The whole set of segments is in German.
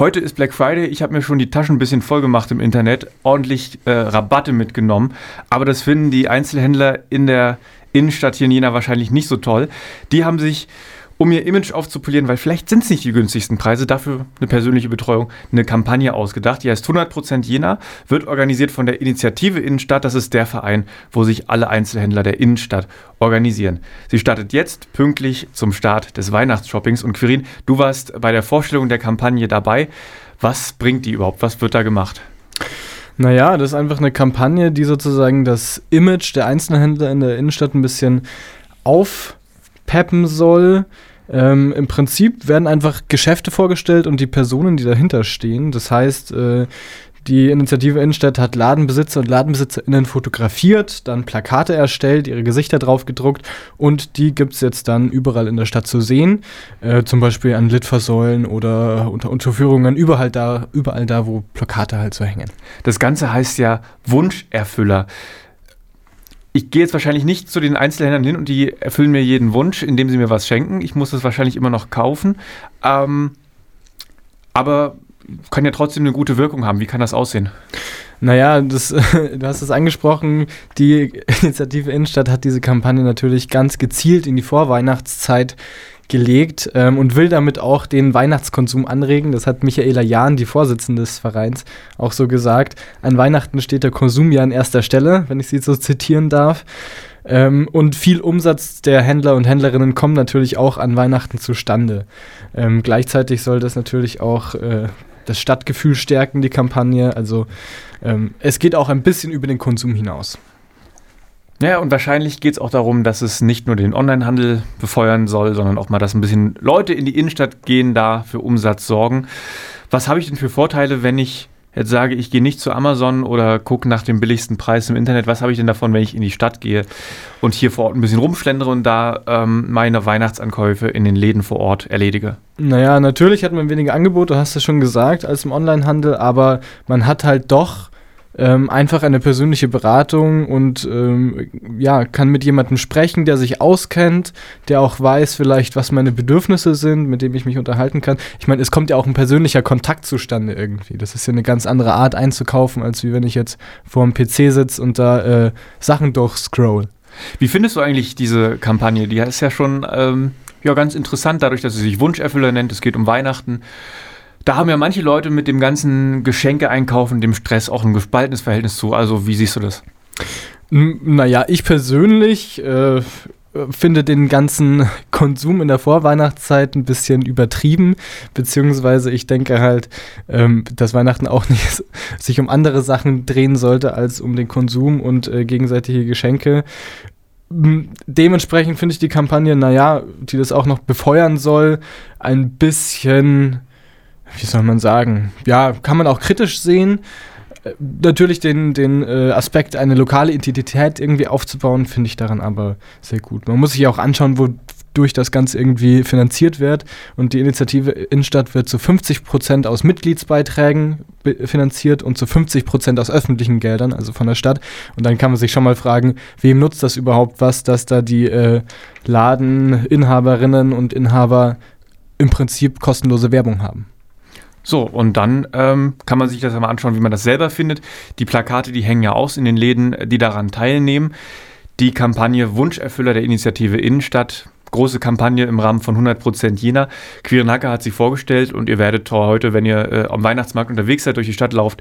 Heute ist Black Friday. Ich habe mir schon die Taschen ein bisschen voll gemacht im Internet, ordentlich äh, Rabatte mitgenommen. Aber das finden die Einzelhändler in der Innenstadt hier in Jena wahrscheinlich nicht so toll. Die haben sich um ihr Image aufzupolieren, weil vielleicht sind es nicht die günstigsten Preise, dafür eine persönliche Betreuung, eine Kampagne ausgedacht. Die heißt 100% Jena, wird organisiert von der Initiative Innenstadt. Das ist der Verein, wo sich alle Einzelhändler der Innenstadt organisieren. Sie startet jetzt pünktlich zum Start des Weihnachtsshoppings. Und Quirin, du warst bei der Vorstellung der Kampagne dabei. Was bringt die überhaupt? Was wird da gemacht? Naja, das ist einfach eine Kampagne, die sozusagen das Image der Einzelhändler in der Innenstadt ein bisschen aufpeppen soll. Ähm, Im Prinzip werden einfach Geschäfte vorgestellt und die Personen, die dahinter stehen. Das heißt, äh, die Initiative Innenstadt hat Ladenbesitzer und LadenbesitzerInnen fotografiert, dann Plakate erstellt, ihre Gesichter drauf gedruckt und die gibt es jetzt dann überall in der Stadt zu sehen. Äh, zum Beispiel an Litfaßsäulen oder unter Unterführungen, überall da, überall da, wo Plakate halt so hängen. Das Ganze heißt ja Wunscherfüller ich gehe jetzt wahrscheinlich nicht zu den Einzelhändlern hin und die erfüllen mir jeden Wunsch, indem sie mir was schenken. Ich muss das wahrscheinlich immer noch kaufen. Ähm, aber kann ja trotzdem eine gute Wirkung haben. Wie kann das aussehen? Naja, das, du hast es angesprochen, die Initiative Innenstadt hat diese Kampagne natürlich ganz gezielt in die Vorweihnachtszeit gelegt ähm, und will damit auch den Weihnachtskonsum anregen. Das hat Michaela Jahn, die Vorsitzende des Vereins, auch so gesagt. An Weihnachten steht der Konsum ja an erster Stelle, wenn ich sie so zitieren darf. Ähm, und viel Umsatz der Händler und Händlerinnen kommt natürlich auch an Weihnachten zustande. Ähm, gleichzeitig soll das natürlich auch äh, das Stadtgefühl stärken, die Kampagne. Also ähm, es geht auch ein bisschen über den Konsum hinaus. Ja, und wahrscheinlich geht es auch darum, dass es nicht nur den Onlinehandel befeuern soll, sondern auch mal, dass ein bisschen Leute in die Innenstadt gehen, da für Umsatz sorgen. Was habe ich denn für Vorteile, wenn ich jetzt sage, ich gehe nicht zu Amazon oder gucke nach dem billigsten Preis im Internet? Was habe ich denn davon, wenn ich in die Stadt gehe und hier vor Ort ein bisschen rumschlendere und da ähm, meine Weihnachtsankäufe in den Läden vor Ort erledige? Naja, natürlich hat man weniger Angebote, hast du schon gesagt, als im Onlinehandel, aber man hat halt doch ähm, einfach eine persönliche Beratung und ähm, ja, kann mit jemandem sprechen, der sich auskennt, der auch weiß vielleicht, was meine Bedürfnisse sind, mit dem ich mich unterhalten kann. Ich meine, es kommt ja auch ein persönlicher Kontakt zustande irgendwie. Das ist ja eine ganz andere Art einzukaufen, als wie wenn ich jetzt vor dem PC sitze und da äh, Sachen durchscroll. Wie findest du eigentlich diese Kampagne? Die ist ja schon ähm, ja, ganz interessant, dadurch, dass sie sich Wunscherfüller nennt. Es geht um Weihnachten. Da haben ja manche Leute mit dem ganzen Geschenke-Einkaufen, dem Stress auch ein gespaltenes Verhältnis zu. Also, wie siehst du das? Naja, ich persönlich äh, finde den ganzen Konsum in der Vorweihnachtszeit ein bisschen übertrieben, beziehungsweise ich denke halt, ähm, dass Weihnachten auch nicht sich um andere Sachen drehen sollte als um den Konsum und äh, gegenseitige Geschenke. Dementsprechend finde ich die Kampagne, naja, die das auch noch befeuern soll, ein bisschen wie soll man sagen, ja, kann man auch kritisch sehen. Äh, natürlich den, den äh, Aspekt, eine lokale Identität irgendwie aufzubauen, finde ich daran aber sehr gut. Man muss sich auch anschauen, wodurch das Ganze irgendwie finanziert wird. Und die Initiative Innenstadt wird zu 50 Prozent aus Mitgliedsbeiträgen finanziert und zu 50 Prozent aus öffentlichen Geldern, also von der Stadt. Und dann kann man sich schon mal fragen, wem nutzt das überhaupt was, dass da die äh, Ladeninhaberinnen und Inhaber im Prinzip kostenlose Werbung haben. So, und dann ähm, kann man sich das mal anschauen, wie man das selber findet. Die Plakate, die hängen ja aus in den Läden, die daran teilnehmen. Die Kampagne Wunscherfüller der Initiative Innenstadt, große Kampagne im Rahmen von 100% Jena. Queerenhacker hat sie vorgestellt und ihr werdet heute, wenn ihr äh, am Weihnachtsmarkt unterwegs seid, durch die Stadt lauft,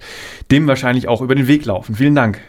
dem wahrscheinlich auch über den Weg laufen. Vielen Dank.